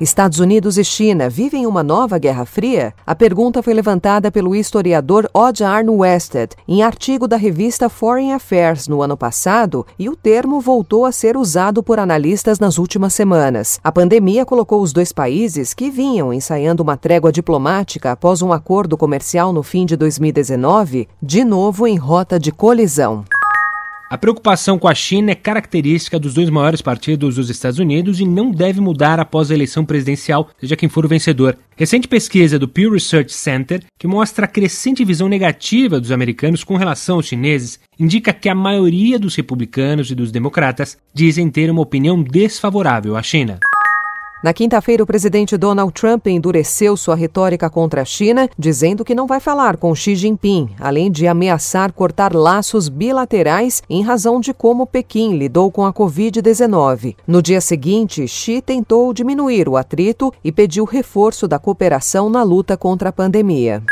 Estados Unidos e China vivem uma nova Guerra Fria? A pergunta foi levantada pelo historiador Odd Arn Wested em artigo da revista Foreign Affairs no ano passado e o termo voltou a ser usado por analistas nas últimas semanas. A pandemia colocou os dois países, que vinham ensaiando uma trégua diplomática após um acordo comercial no fim de 2019, de novo em rota de colisão. A preocupação com a China é característica dos dois maiores partidos dos Estados Unidos e não deve mudar após a eleição presidencial, seja quem for o vencedor. Recente pesquisa do Pew Research Center, que mostra a crescente visão negativa dos americanos com relação aos chineses, indica que a maioria dos republicanos e dos democratas dizem ter uma opinião desfavorável à China. Na quinta-feira, o presidente Donald Trump endureceu sua retórica contra a China, dizendo que não vai falar com Xi Jinping, além de ameaçar cortar laços bilaterais em razão de como Pequim lidou com a Covid-19. No dia seguinte, Xi tentou diminuir o atrito e pediu reforço da cooperação na luta contra a pandemia.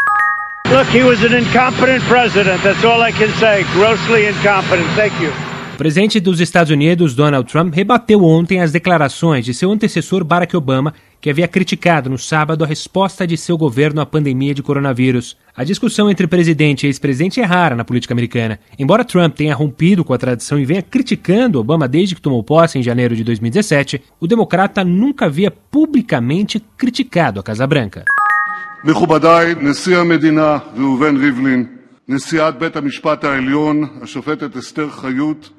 Look, he was an incompetent president. That's all I can say. Grossly incompetent. Thank you O presidente dos Estados Unidos, Donald Trump, rebateu ontem as declarações de seu antecessor Barack Obama, que havia criticado no sábado a resposta de seu governo à pandemia de coronavírus. A discussão entre presidente e ex-presidente é rara na política americana. Embora Trump tenha rompido com a tradição e venha criticando Obama desde que tomou posse em janeiro de 2017, o democrata nunca havia publicamente criticado a Casa Branca. מכובדיי, נשיא המדינה ראובן ריבלין, נשיאת בית המשפט העליון, השופטת אסתר חיות,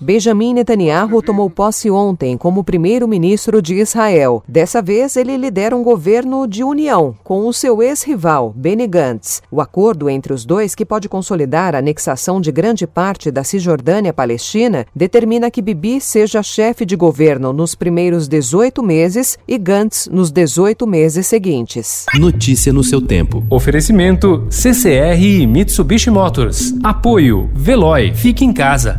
Benjamin Netanyahu tomou posse ontem como primeiro-ministro de Israel. Dessa vez, ele lidera um governo de união com o seu ex-rival, Benny Gantz. O acordo entre os dois, que pode consolidar a anexação de grande parte da Cisjordânia-Palestina, determina que Bibi seja chefe de governo nos primeiros 18 meses e Gantz nos 18 meses seguintes. Notícia no seu tempo. Oferecimento CCR e Mitsubishi Motors. Apoio Veloy. Fique em casa